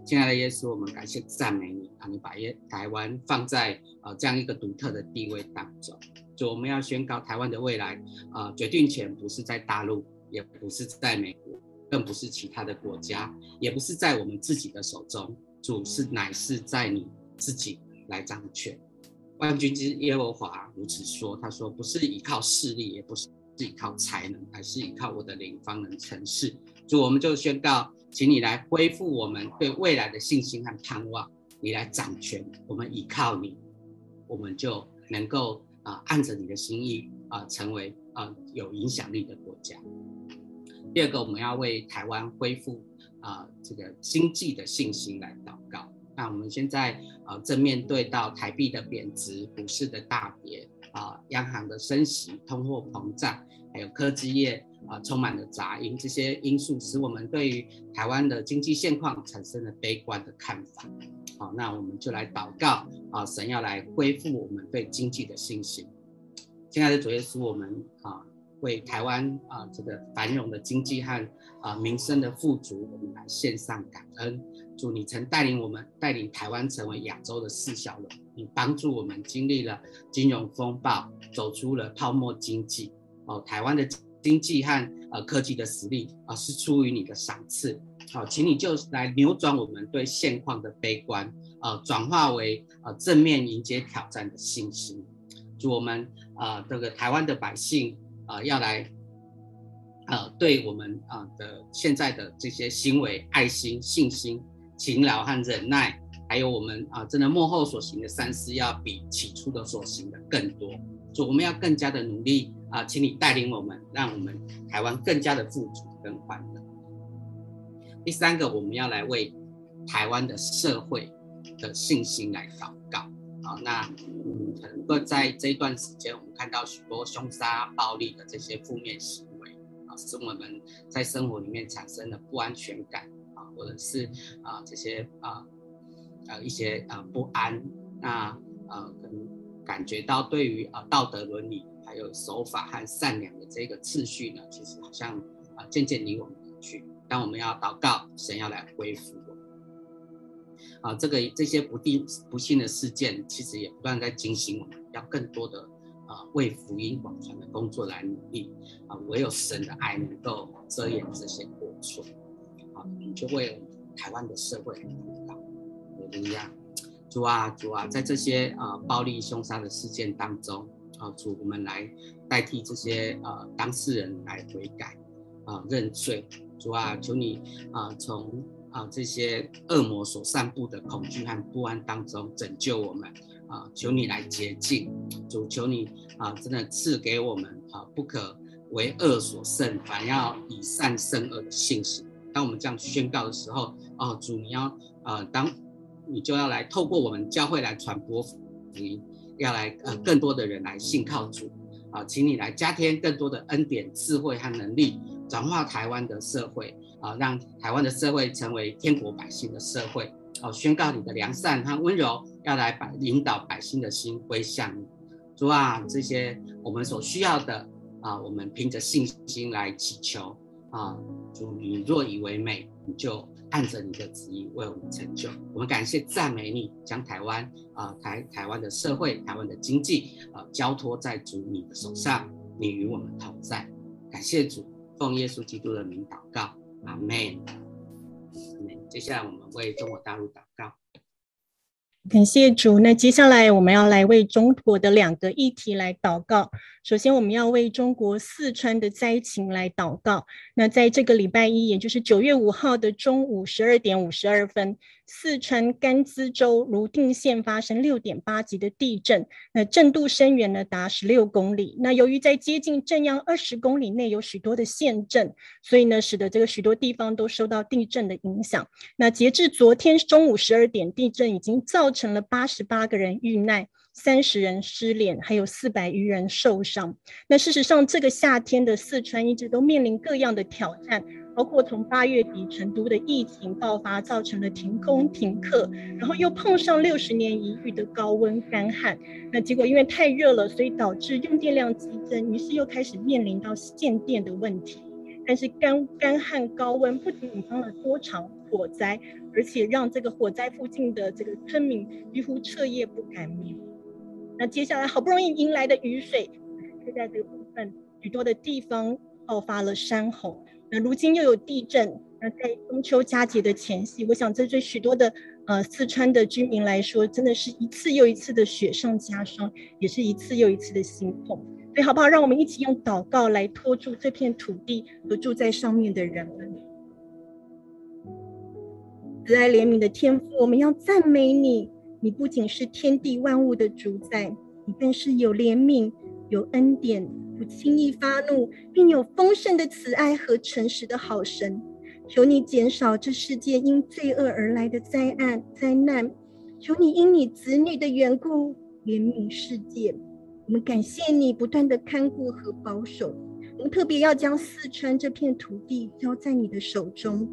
亲爱的耶稣，我们感谢赞美你啊！你把耶台湾放在呃这样一个独特的地位当中，就我们要宣告台湾的未来啊、呃，决定权不是在大陆。也不是在美国，更不是其他的国家，也不是在我们自己的手中，主是乃是在你自己来掌权。万军之耶和华如此说，他说不是依靠势力，也不是依靠才能，而是依靠我的灵方能成事。主，我们就宣告，请你来恢复我们对未来的信心和盼望，你来掌权，我们依靠你，我们就能够啊、按着你的心意啊、成为啊、有影响力的国家。第二个，我们要为台湾恢复啊、这个经济的信心来祷告。那我们现在啊、正面对到台币的贬值、股市的大跌啊、央行的升息、通货膨胀，还有科技业啊、充满了杂音，这些因素使我们对于台湾的经济现况产生了悲观的看法。好，那我们就来祷告啊、神要来恢复我们对经济的信心。亲爱的主耶稣，我们啊。为台湾啊、这个繁荣的经济和啊、民生的富足，我们来献上感恩。主，你曾带领我们，带领台湾成为亚洲的四小龙。你帮助我们经历了金融风暴，走出了泡沫经济。哦，台湾的经济和呃科技的实力啊、是出于你的赏赐。好、请你就来扭转我们对现况的悲观，啊、转化为呃正面迎接挑战的信心。祝我们啊、这个台湾的百姓。啊、要来，呃，对我们啊、的现在的这些行为、爱心、信心、勤劳和忍耐，还有我们啊、真的幕后所行的善事，要比起初的所行的更多。所以我们要更加的努力啊、请你带领我们，让我们台湾更加的富足跟欢乐。第三个，我们要来为台湾的社会的信心来祷告。好，那嗯，很多在这一段时间，我们看到许多凶杀、暴力的这些负面行为啊，使我们在生活里面产生了不安全感啊，或者是啊这些啊呃一些啊不安，那呃可能感觉到对于啊道德伦理有守法和善良的这个次序呢，其实好像啊渐渐离我们而去。当我们要祷告，神要来恢复我们。啊，这个这些不定不幸的事件，其实也不断在警醒我们，要更多的啊为福音广传的工作来努力啊，唯有神的爱能够遮掩这些过错。啊，你就为台湾的社会祷告，我们一样，主啊主啊，在这些啊暴力凶杀的事件当中，啊主我们来代替这些呃当事人来悔改啊认罪，主啊求你啊从。啊，这些恶魔所散布的恐惧和不安当中拯救我们啊！求你来洁净，主求你啊，真的赐给我们啊，不可为恶所胜，反要以善胜恶的信心。当我们这样宣告的时候，哦、啊，主你要啊，当你就要来透过我们教会来传播福音，要来呃更多的人来信靠主啊，请你来加添更多的恩典、智慧和能力，转化台湾的社会啊，让台湾的社会成为天国百姓的社会哦，宣告你的良善和温柔，要来把引导百姓的心归向你。主啊，这些我们所需要的啊，我们凭着信心来祈求啊。主，你若以为美，你就按着你的旨意为我们成就。我们感谢赞美你，将台湾啊台台湾的社会、台湾的经济啊交托在主你的手上，你与我们同在。感谢主，奉耶稣基督的名祷告，阿门。阿门。接下来我们为中国大陆祷告。感谢主。那接下来我们要来为中国的两个议题来祷告。首先，我们要为中国四川的灾情来祷告。那在这个礼拜一，也就是九月五号的中午十二点五十二分，四川甘孜州泸定县发生六点八级的地震，那震度深远呢达十六公里。那由于在接近震央二十公里内有许多的县镇，所以呢，使得这个许多地方都受到地震的影响。那截至昨天中午十二点，地震已经造成了八十八个人遇难。三十人失联，还有四百余人受伤。那事实上，这个夏天的四川一直都面临各样的挑战，包括从八月底成都的疫情爆发，造成了停工停课，然后又碰上六十年一遇的高温干旱。那结果因为太热了，所以导致用电量激增，于是又开始面临到限电的问题。但是干干旱高温不仅引发了多场火灾，而且让这个火灾附近的这个村民几乎彻夜不敢眠。那接下来好不容易迎来的雨水，就在这个部分许多的地方爆发了山洪。那如今又有地震，那在中秋佳节的前夕，我想这对许多的呃四川的居民来说，真的是一次又一次的雪上加霜，也是一次又一次的心痛。所以好不好？让我们一起用祷告来托住这片土地和住在上面的人们。慈爱怜悯的天父，我们要赞美你。你不仅是天地万物的主宰，你更是有怜悯、有恩典、不轻易发怒，并有丰盛的慈爱和诚实的好神。求你减少这世界因罪恶而来的灾难、灾难。求你因你子女的缘故怜悯世界。我们感谢你不断的看顾和保守。我们特别要将四川这片土地交在你的手中。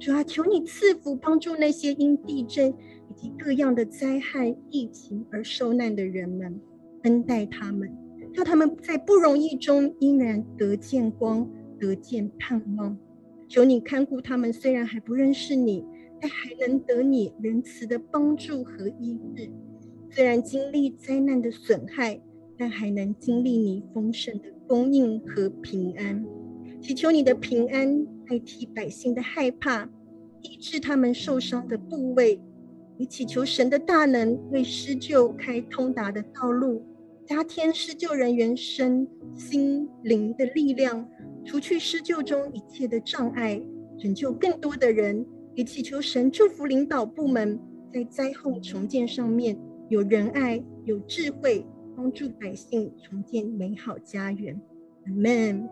主啊，求你赐福帮助那些因地震。及各样的灾害、疫情而受难的人们，恩待他们，叫他们在不容易中依然得见光、得见盼望。求你看顾他们，虽然还不认识你，但还能得你仁慈的帮助和医治。虽然经历灾难的损害，但还能经历你丰盛的供应和平安。祈求你的平安代替百姓的害怕，医治他们受伤的部位。你祈求神的大能为施救开通达的道路，加添施救人员身心灵的力量，除去施救中一切的障碍，拯救更多的人。也祈求神祝福领导部门在灾后重建上面有仁爱、有智慧，帮助百姓重建美好家园。阿门。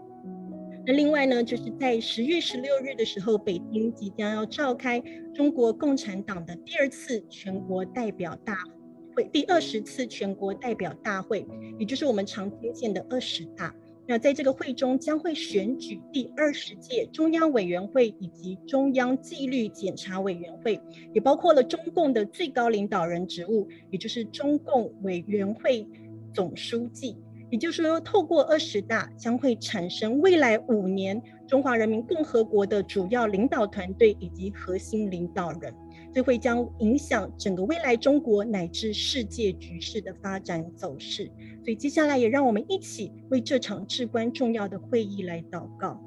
那另外呢，就是在十月十六日的时候，北京即将要召开中国共产党的第二次全国代表大会，第二十次全国代表大会，也就是我们常听见的二十大。那在这个会中，将会选举第二十届中央委员会以及中央纪律检查委员会，也包括了中共的最高领导人职务，也就是中共委员会总书记。也就是说，透过二十大将会产生未来五年中华人民共和国的主要领导团队以及核心领导人，这会将影响整个未来中国乃至世界局势的发展走势。所以接下来也让我们一起为这场至关重要的会议来祷告。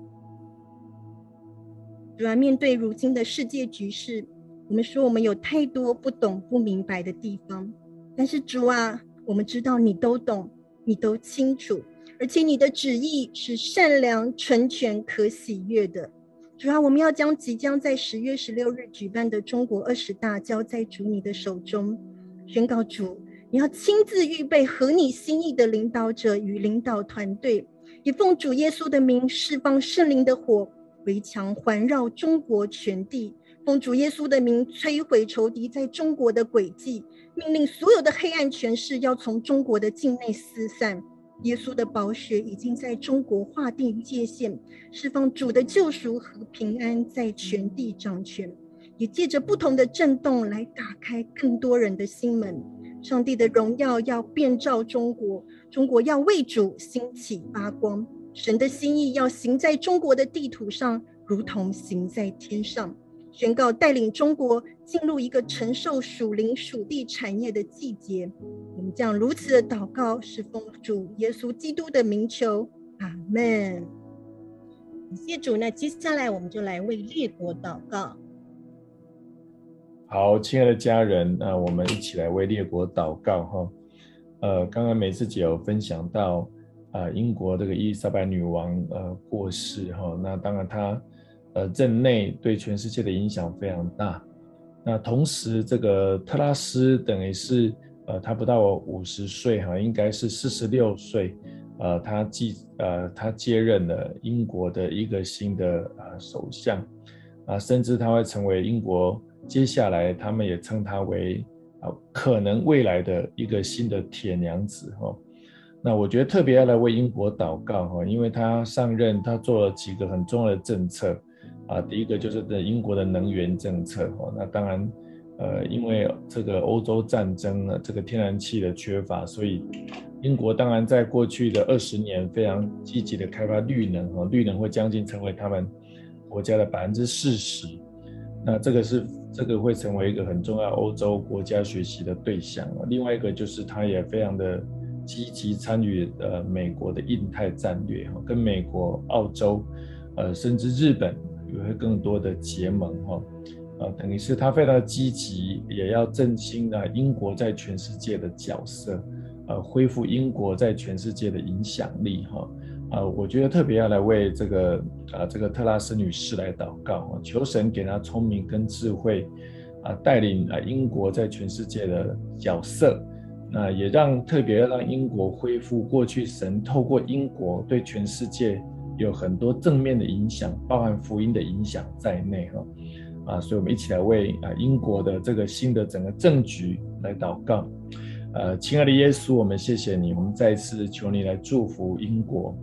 主要面对如今的世界局势，我们说我们有太多不懂不明白的地方，但是主啊，我们知道你都懂。你都清楚，而且你的旨意是善良、纯全、可喜悦的。主啊，我们要将即将在十月十六日举办的中国二十大交在主你的手中，宣告主，你要亲自预备合你心意的领导者与领导团队，也奉主耶稣的名释放圣灵的火，围墙环绕中国全地，奉主耶稣的名摧毁仇敌在中国的诡计，命令所有的黑暗权势要从中国的境内四散。耶稣的宝血已经在中国划定界限，释放主的救赎和平安在全地掌权，也借着不同的震动来打开更多人的心门。上帝的荣耀要遍照中国，中国要为主兴起发光。神的心意要行在中国的地图上，如同行在天上。宣告带领中国进入一个承受属灵属地产业的季节。我们将如此的祷告，是奉主耶稣基督的名求，阿门。谢主，那接下来我们就来为列国祷告。好，亲爱的家人，那我们一起来为列国祷告哈。呃，刚刚美智姐有分享到，啊、英国这个伊丽莎白女王呃过世哈，那当然她。呃，任内对全世界的影响非常大。那同时，这个特拉斯等于是，呃，他不到五十岁哈，应该是四十六岁，呃，他继呃他接任了英国的一个新的呃首相，啊，甚至他会成为英国接下来他们也称他为啊可能未来的一个新的铁娘子哈。那我觉得特别要来为英国祷告哈，因为他上任，他做了几个很重要的政策。啊，第一个就是的英国的能源政策哦，那当然，呃，因为这个欧洲战争呢，这个天然气的缺乏，所以英国当然在过去的二十年非常积极的开发绿能哦，绿能会将近成为他们国家的百分之四十，那这个是这个会成为一个很重要欧洲国家学习的对象。另外一个就是他也非常的积极参与呃美国的印太战略哈，跟美国、澳洲，呃，甚至日本。也会更多的结盟哈，呃，等于是他非常积极，也要振兴啊英国在全世界的角色，呃，恢复英国在全世界的影响力哈，啊，我觉得特别要来为这个啊这个特拉斯女士来祷告，求神给她聪明跟智慧，啊，带领啊英国在全世界的角色，那也让特别让英国恢复过去神透过英国对全世界。有很多正面的影响，包含福音的影响在内哈，啊，所以我们一起来为啊英国的这个新的整个政局来祷告，呃，亲爱的耶稣，我们谢谢你，我们再一次求你来祝福英国，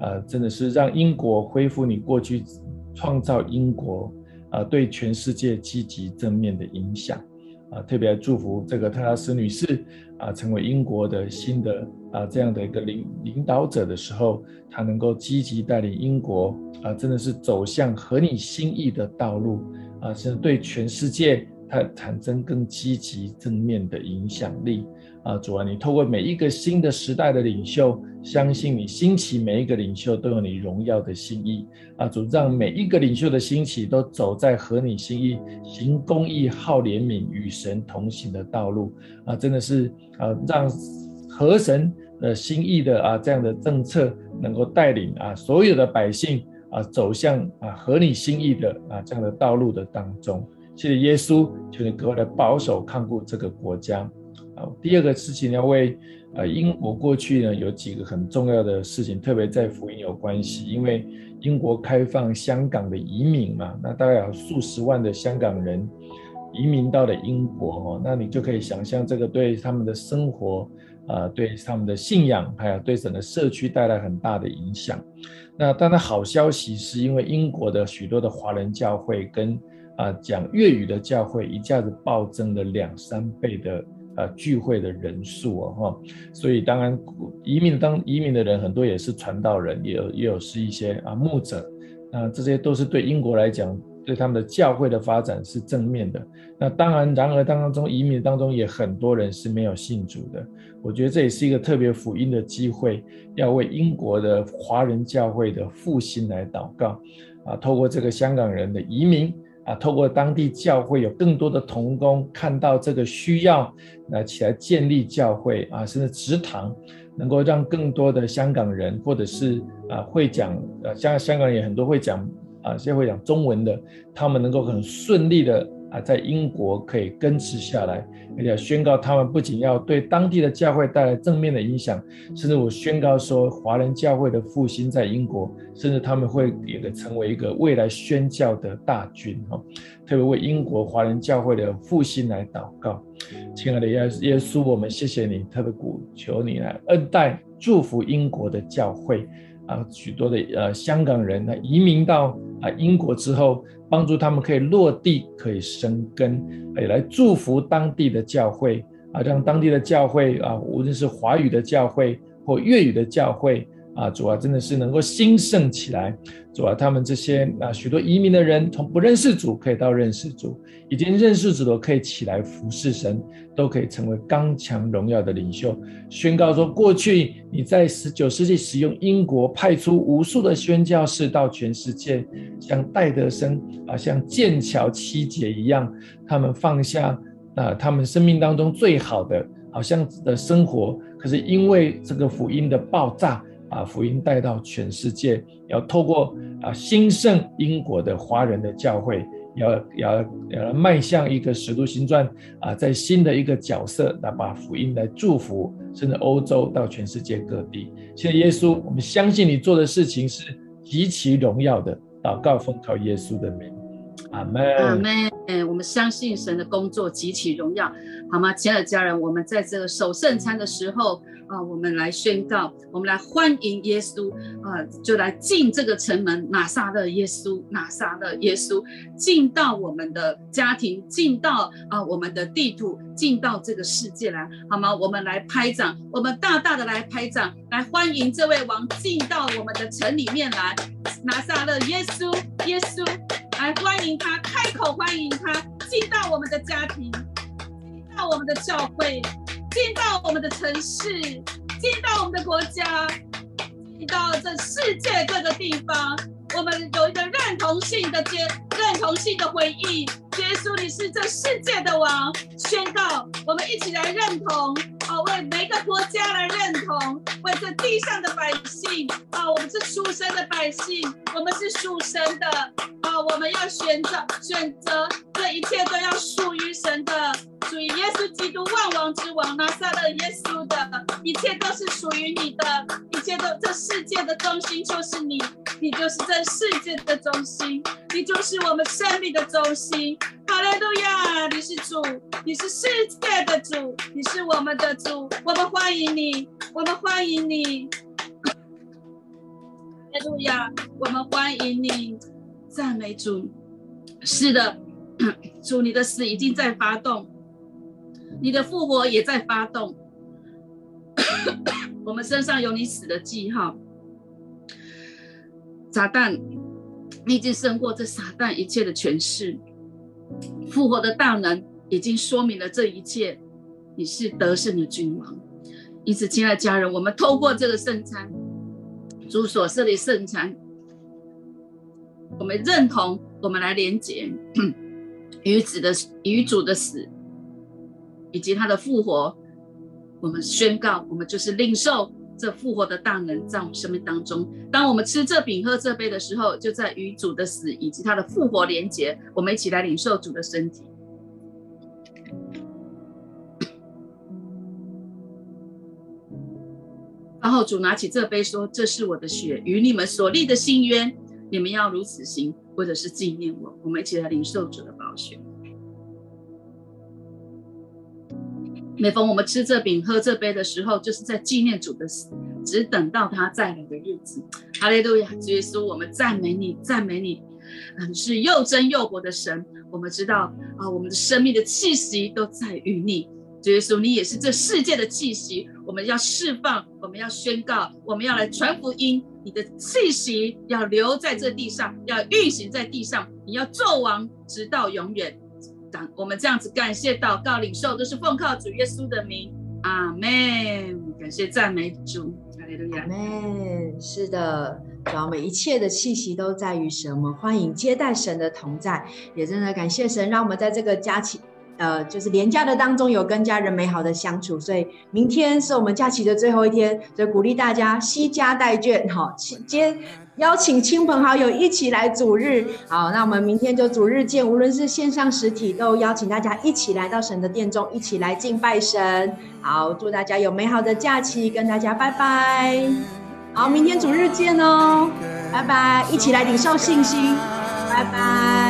啊，真的是让英国恢复你过去创造英国啊对全世界积极正面的影响，啊，特别来祝福这个特拉斯女士啊成为英国的新的。啊，这样的一个领领导者的时候，他能够积极带领英国啊，真的是走向合你心意的道路啊，甚至对全世界它产生更积极正面的影响力啊。主啊，你透过每一个新的时代的领袖，相信你兴起每一个领袖都有你荣耀的心意啊。主让每一个领袖的兴起都走在合你心意、行公义、好怜悯、与神同行的道路啊，真的是啊，让和神。呃，心意的啊，这样的政策能够带领啊所有的百姓啊走向啊合你心意的啊这样的道路的当中。谢谢耶稣，求你格外的保守看顾这个国家。啊，第二个事情要为啊英国过去呢有几个很重要的事情，特别在福音有关系，因为英国开放香港的移民嘛，那大概有数十万的香港人移民到了英国哦，那你就可以想象这个对他们的生活。啊，对他们的信仰，还有对整个社区带来很大的影响。那当然，好消息是因为英国的许多的华人教会跟啊讲粤语的教会一下子暴增了两三倍的啊聚会的人数哦哈。所以当然移民当移民的人很多也是传道人，也有也有是一些啊牧者，那这些都是对英国来讲。对他们的教会的发展是正面的。那当然，然而当中移民当中也很多人是没有信主的。我觉得这也是一个特别福音的机会，要为英国的华人教会的复兴来祷告。啊，透过这个香港人的移民，啊，透过当地教会有更多的同工看到这个需要，来起来建立教会啊，甚至职堂，能够让更多的香港人或者是啊会讲呃香香港人也很多会讲。啊，现在会讲中文的，他们能够很顺利的啊，在英国可以根植下来，而且宣告他们不仅要对当地的教会带来正面的影响，甚至我宣告说，华人教会的复兴在英国，甚至他们会也成为一个未来宣教的大军哈。特别为英国华人教会的复兴来祷告，亲爱的耶耶稣，我们谢谢你，特别鼓求你来恩待祝福英国的教会。啊，许多的呃香港人呢移民到啊英国之后，帮助他们可以落地，可以生根，也来祝福当地的教会啊，让当地的教会啊，无论是华语的教会或粤语的教会。啊，主啊，真的是能够兴盛起来。主啊，他们这些啊许多移民的人，从不认识主可以到认识主，已经认识主的可以起来服侍神，都可以成为刚强荣耀的领袖。宣告说，过去你在十九世纪使用英国派出无数的宣教士到全世界，像戴德生啊，像剑桥七姐一样，他们放下啊他们生命当中最好的好像的生活，可是因为这个福音的爆炸。把福音带到全世界，要透过啊兴盛英国的华人的教会，要要要迈向一个使徒行传啊，在新的一个角色来把福音来祝福，甚至欧洲到全世界各地。谢谢耶稣，我们相信你做的事情是极其荣耀的。祷告奉靠耶稣的名，阿门。阿门。我们相信神的工作极其荣耀，好吗？亲爱的家人，我们在这个守圣餐的时候。啊，我们来宣告，我们来欢迎耶稣啊，就来进这个城门，拿撒勒耶稣，拿撒勒耶稣，进到我们的家庭，进到啊我们的地图，进到这个世界来，好吗？我们来拍掌，我们大大的来拍掌，来欢迎这位王进到我们的城里面来，拿撒勒耶稣，耶稣，来欢迎他，开口欢迎他，进到我们的家庭，进到我们的教会。进到我们的城市，进到我们的国家，进到这世界各个地方，我们有一个认同性的接，认同性的回应。耶稣，你是这世界的王，宣告，我们一起来认同，为每个国家来认同，为这地上的百姓，啊，我们是属神的百姓，我们是属神的，啊，我们要选择，选择，这一切都要属于神的。属于耶稣基督万王之王，拿撒勒耶稣的一切都是属于你的，一切都这世界的中心就是你，你就是这世界的中心，你就是我们生命的中心。哈利路亚，你是主，你是世界的主，你是我们的主，我们欢迎你，我们欢迎你。哈利路亚，我们欢迎你，赞美主。是的，*coughs* 主，你的死已经在发动。你的复活也在发动，*coughs* 我们身上有你死的记号。撒旦，你已经胜过这撒旦一切的权势，复活的大能已经说明了这一切。你是得胜的君王，因此，亲爱的家人，我们透过这个圣餐，主所设立圣餐，我们认同，我们来连接 *clears throat* 与子的与主的死。以及他的复活，我们宣告，我们就是领受这复活的大能在我们生命当中。当我们吃这饼、喝这杯的时候，就在与主的死以及他的复活连结。我们一起来领受主的身体。然后主拿起这杯说：“这是我的血，与你们所立的新约，你们要如此行，或者是纪念我。”我们一起来领受主的宝血。每逢我们吃这饼、喝这杯的时候，就是在纪念主的死，只等到他再来的日子。哈利路亚，主耶稣，我们赞美你，赞美你，嗯，是又真又活的神。我们知道啊，我们的生命的气息都在于你，主耶稣，你也是这世界的气息。我们要释放，我们要宣告，我们要来传福音。你的气息要留在这地上，要运行在地上，你要做王，直到永远。我们这样子感谢祷告领受，都是奉靠主耶稣的名，阿门。感谢赞美主，阿门。是的，主要每一切的气息都在于神，我们欢迎接待神的同在，也真的感谢神，让我们在这个假期呃，就是廉价的当中有跟家人美好的相处，所以明天是我们假期的最后一天，所以鼓励大家惜家带眷，好，接邀请亲朋好友一起来主日，好，那我们明天就主日见，无论是线上实体，都邀请大家一起来到神的殿中，一起来敬拜神，好，祝大家有美好的假期，跟大家拜拜，好，明天主日见哦，拜拜，一起来领受信心，拜拜。